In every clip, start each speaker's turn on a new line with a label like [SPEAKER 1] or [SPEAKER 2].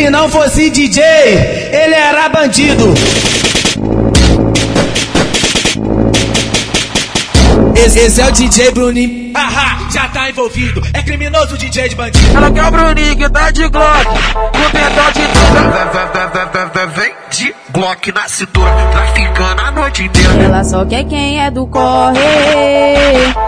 [SPEAKER 1] ele não fosse DJ, ele era bandido. Esse, esse é o DJ Bruninho. Haha, já tá envolvido. É criminoso DJ de bandido.
[SPEAKER 2] Ela quer o Bruninho que tá de Glock. Com pedal de
[SPEAKER 3] Vem de Glock na cintura, traficando a noite inteira.
[SPEAKER 4] Ela só quer quem é do corre.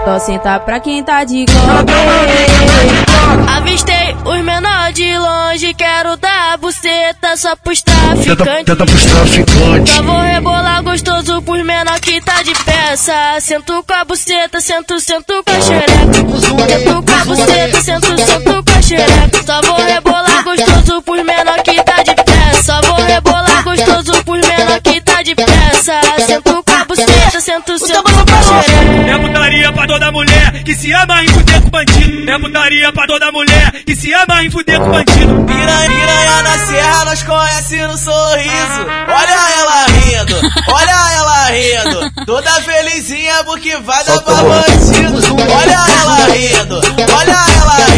[SPEAKER 4] Só senta pra quem tá de Glock.
[SPEAKER 5] Avistei os menores de longe, quero dar buceta só pros traficantes.
[SPEAKER 3] Tenta, pros traficantes.
[SPEAKER 5] Só vou rebolar gostoso pros menor que tá de peça. Sento com a buceta, sento, sento com a xereca. Sento com a buceta, sento, sento com a xereca. Só vou rebolar gostoso pros menor que tá de peça. Só vou rebolar gostoso pros menor que tá de peça. Sento com a buceta, sento, sento com a xereca.
[SPEAKER 1] É putaria pra toda mulher que se ama em fuder com bandido. É putaria pra toda mulher que se ama em fuder com bandido.
[SPEAKER 6] Piranha, piranha na serra, nós conhece no sorriso. Olha ela rindo, olha ela rindo. Toda felizinha porque vai dar pra bandido. Olha ela rindo, olha ela rindo.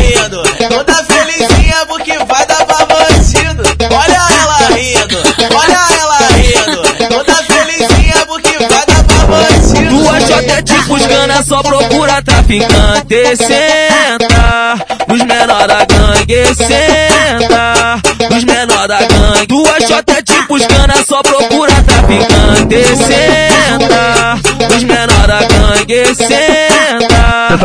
[SPEAKER 2] Só procura traficante. Senta nos menor da gangue. Senta nos menor da gangue. Duas shotas de buscana só procura traficante. Senta nos menor da gangue. Senta.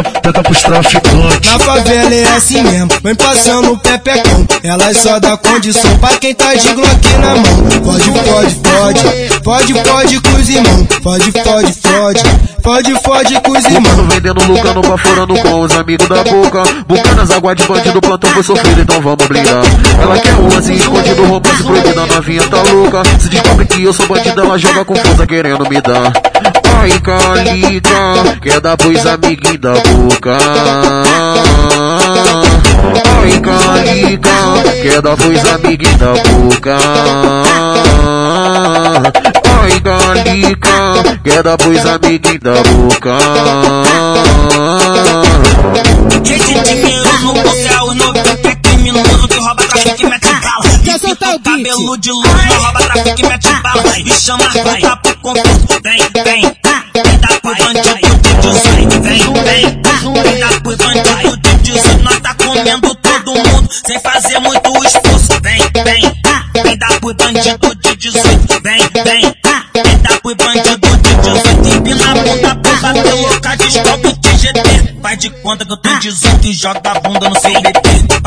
[SPEAKER 3] Tenta, tenta pros traficantes.
[SPEAKER 7] Na favela é assim mesmo, vem passando o pepecão. Elas só dá condição pra quem tá de Glock na mão. Pode, pode, pode, pode, pode com os irmãos. Pode, pode, pode, pode, pode com os irmãos.
[SPEAKER 3] Vendendo, lucrando, baforando com os amigos da boca. Bucanas, água de bandido, plantão foi sofrido, então vamos brindar. Ela quer um lance escondido, romance proibido, a novinha tá louca. Se descobre que eu sou bandido, ela joga confusa querendo me dar. Ai, calica, quer dar pros amiguinhos da boca. Ai, calica, quer dar pros amiguinhos da boca. Ai, calica, quer dar pros amiguinhos da boca.
[SPEAKER 8] Gente, dinheiro no novinhos que é criminoso Cabelo de luz, não rouba trafique mete bala. E chama, vai, tá pro concurso, vem, vem. Vem dar pro bandido de 18, vem, vem. Vem dar pro bandido de 18, nós tá comendo todo mundo sem fazer muito esforço. Vem, vem. Vem dar pro bandido de 18, vem, vem. Vem dar pro bandido de 18, empina a bunda pra bater louca, de GT. Faz de conta que eu tenho 18 e joga a bunda no CBP.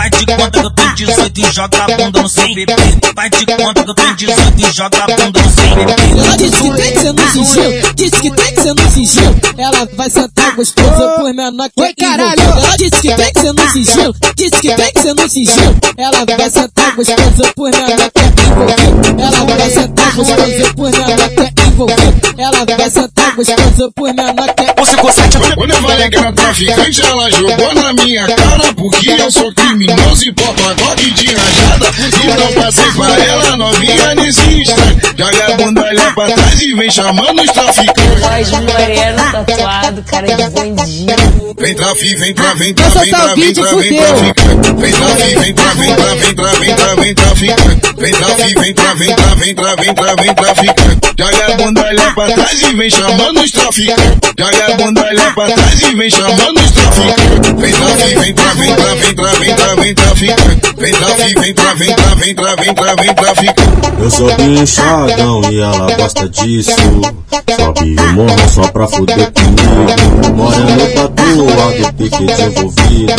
[SPEAKER 8] De conta tenho 18 e joga a bunda no CBP. Faz de conta eu tenho 18 e joga a bunda no CBP.
[SPEAKER 9] Ela disse que tem que ser no sigilo, disse que tem que ser no sigilo. Ela vai sentar gostosa por menor que Oi, caralho. Ela disse que tem que ser no sigilo, disse que tem que ser no sigilo. Ela vai sentar gostosa por menor que envolvido. Ela vai sentar gostosa por menor que envolvido. Ela vai sentar gostosa por menor que é
[SPEAKER 6] Você consegue
[SPEAKER 10] Quando eu falei que era traficante, ela jogou na minha cara. Porque eu sou criminoso e porto agora de rajada. Então passei pra ela novinha nesse instante. Joga a bundalha pra trás e vem chamando os traficantes.
[SPEAKER 4] Voz moreno, tatuado, cara de bandido.
[SPEAKER 10] Vem trafi, vem tra, vem
[SPEAKER 9] Quer
[SPEAKER 10] vem
[SPEAKER 9] o
[SPEAKER 10] vem tra, vem traficante. Vem trafi, vem tra, vem tra, vem tra, vem tra, vem tra, vem traficante. Vem trafi, vem tra, vem tra, vem tra, vem tra, vem traficante. Joga a bundalha pra trás e vem chamando os traficantes. Joga a bundalha pra trás e vem chamando os traficantes. Vem vem tra, vem tra, vem tra, vem vem traficante. Vem trafi, vem tra, vem tra, vem tra, vem tra, vem traficante.
[SPEAKER 11] Eu sou bichadão e ela gosta disso. Sobe o morro só pra fuder comigo. Moreno tatuado, piquete envolvido.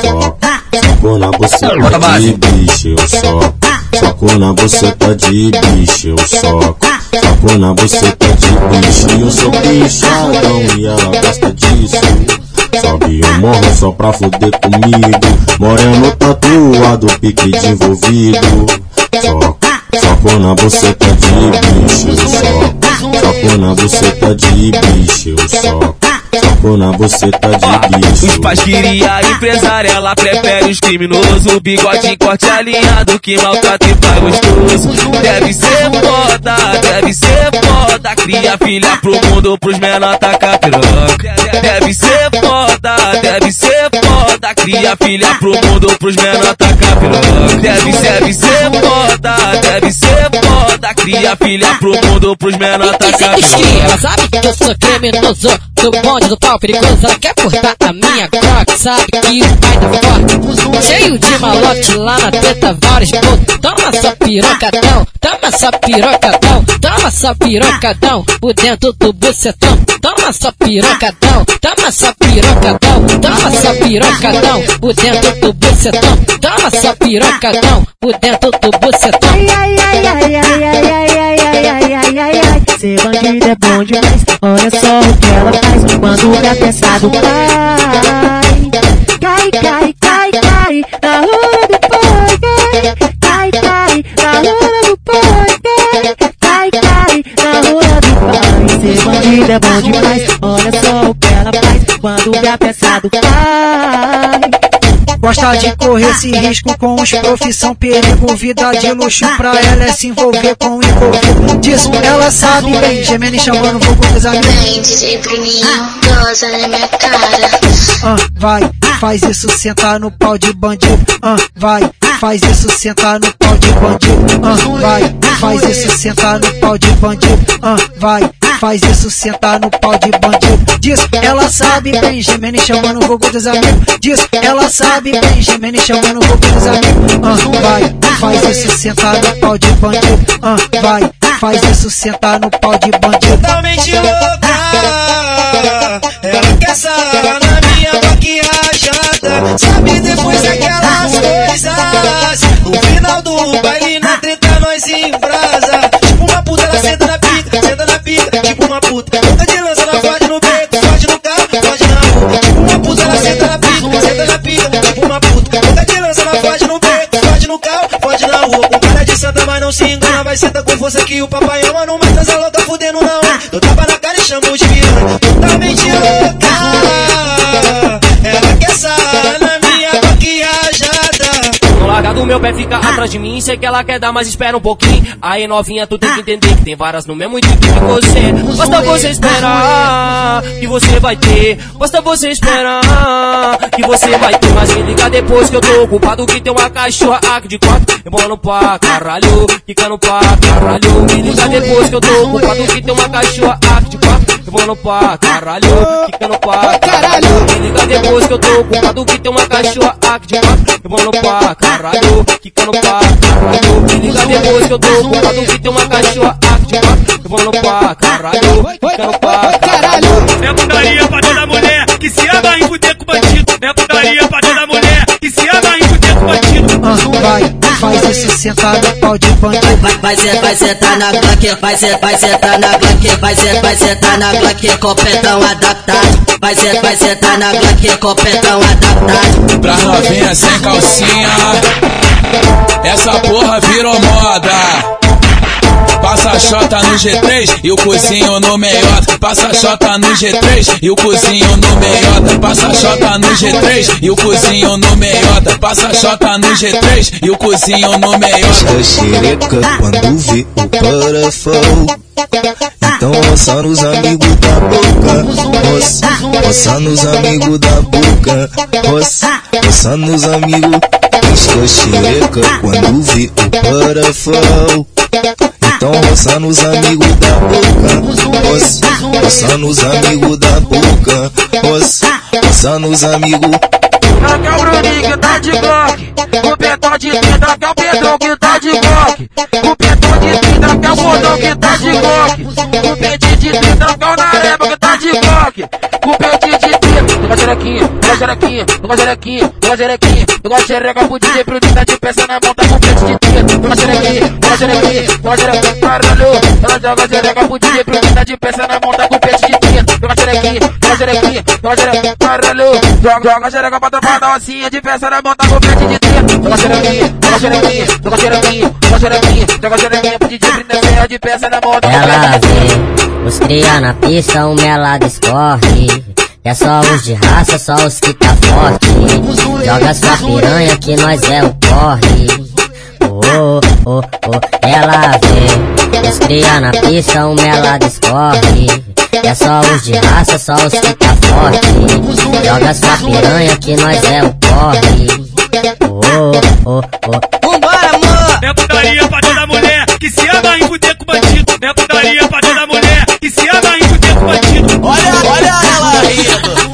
[SPEAKER 11] Só, socou na buceta de bicho, eu soco. Socou na buceta de bicho, eu soco. Socou na buceta de bicho. Eu sou bichadão e ela gosta disso. Sobe o morro só pra fuder comigo. Moreno tatuado, pique de envolvido. Soco, soco na buceta de bicho, eu soco. Na buceta de bicho, eu soco. Soco na buceta de bicho.
[SPEAKER 2] Os pais queria empresária, ela prefere os criminosos. Bigode corte alinhado que maltrata e faz gostoso. Deve ser foda, deve ser foda. Cria filha pro mundo, pros menor tacar piroca. Deve ser foda, deve ser foda. Cria filha pro mundo, pros menor tacar piroca. Deve ser, deve ser
[SPEAKER 12] deve ser foda. Cria filha pro mundo, pros menor ela tá.
[SPEAKER 9] Ela sabe que eu sou criminoso, do bonde do pau perigoso. Ela quer cortar a minha croc, sabe que o pai da forte. Cheio de malote lá na teta, vários pontos. Toma essa pirocadão, toma essa pirocadão, toma essa pirocadão, por dentro do bucetão. Toma essa pirocadão, toma essa pirocadão, toma essa pirocadão, por dentro do bucetão. Toma essa pirocadão, por dentro do bucetão.
[SPEAKER 13] Ai, ai, ai, ai, ai, ai, ai. Ser bandido é bom demais. Olha só o que ela faz quando o gato pesado cai. Cai, cai, cai, cai. Na hora do pai, cai. Cai. Na hora do pai, cai. Cai. Na hora do pai. Ser bandido é bom demais. Olha só o que ela faz quando o gato pesado cai.
[SPEAKER 14] Gosta de correr esse risco com os profissão perigo, vida de luxo pra ela é se envolver com o envolvido. Disso ela sabe bem, gemendo chamando fogo dos amigos. Ah, vai, faz isso, senta no pau de bandido. Ah, vai, faz isso, senta no pau de bandido. Ah, vai, faz isso, senta no pau de bandido. Ah, vai, faz isso, senta no pau de bandido. Diz, ela sabe bem, gemendo chamando fogo dos amigos. Diz, ela sabe bem, gemendo chamando fogo dos amigos. Ah, vai, faz isso, senta no pau de bandido. Ah, vai, faz isso, senta no pau de bandido.
[SPEAKER 7] Força que o papai ama, não mata essa louca fudendo não. Eu tapa na cara e chamo de piranha, totalmente louca.
[SPEAKER 12] Meu pé fica atrás de mim. Sei que ela quer dar, mas espera um pouquinho. Aí novinha, tu tem que entender que tem varas no mesmo tipo que você. Basta você esperar que você vai ter. Basta você esperar que você vai ter. Mas me liga depois que eu tô ocupado que tem uma cachorra aqui de quatro. Rebolando pra caralho, quicando pra caralho. Me liga depois que eu tô ocupado que tem uma cachorra aqui de quatro. Rebolando pra caralho, quicando pra caralho. Me liga depois que eu tô ocupado que tem uma cachorra aqui de quatro. Rebolando pra caralho, quicando pra caralho. Me liga depois que eu tô ocupado que tem uma cachorra aqui de quatro. Rebolando pra caralho, quicando pra caralho.
[SPEAKER 5] É putaria pra toda mulher que se ama em fuder com bandido. É putaria pra toda mulher que se ama em fuder com bandido.
[SPEAKER 14] Ah, vai, isso, senta no pau de bandido.
[SPEAKER 8] Vai, vai, ser, vai sentar na Glock, vai ser, vai sentar na Glock, vai ser, vai sentar na Glock, copetão adaptado. Vai ser, vai sentar na Glock, copetão adaptado.
[SPEAKER 15] Pra novinha sem calcinha, essa porra virou moda. Passa a chota no G3 e o cozinho no meiota. Passa a chota no G3 e o cozinho no meiota. Passa a chota no G3 e o cozinho no meiota. Passa a chota no G3 e o cozinho no meiota.
[SPEAKER 16] Xereca quando vê o parafão. Então roça nos amigos da boca, roça, roça nos amigos da boca, roça, roça nos amigos. Esta xereca quando vê o parafão. Então roça nos amigos da boca, roça, roça nos amigos da boca, roça, roça nos amigos.
[SPEAKER 17] Aqui é o Bruninho que tá de Glock O petão de 30 que é o Pedrão que tá de Glock O petão de 30 que é o Gordão que tá de Glock O pente de 30 que é o Nareba que tá de Glock O pente de 30 Pega xerequinha, pega xerequinha, pega xerequinha, pega xerequinha Pega xereca pro DJ pro tá de peça na mão, tá com pente de 30 Pega xerequinha, pega xerequinha, pega xerequinha, caralho Ela joga xereca pro DJ pro tá de peça na mão, tá com pente de 30 Pega xerequinha, pega xerequinha, pega xerequinha, caralho Joga, joga xereca pra tropa da ossinha de peça na mão, tá com pente de 30 Joga xerequinha, joga xerequinha, joga xerequinha, joga xerequinha, joga xerequinha pro DJ pro serra de peça na mão, tá com de 30
[SPEAKER 18] vê os cria na pista, o melado escorre. É só os de raça, só os que tá forte. Joga sua piranha que nós é o corre. Oh, oh, oh, ela vê. Os cria na pista, o melado escorre. É só os de raça, só os que tá forte. Joga sua piranha que nós é o corre. Oh, oh, oh.
[SPEAKER 5] Vambora, amor! É putaria pra toda mulher que se ama em fuder com bandido. É putaria pra toda mulher que se ama em fuder com bandido.
[SPEAKER 6] Olha, olha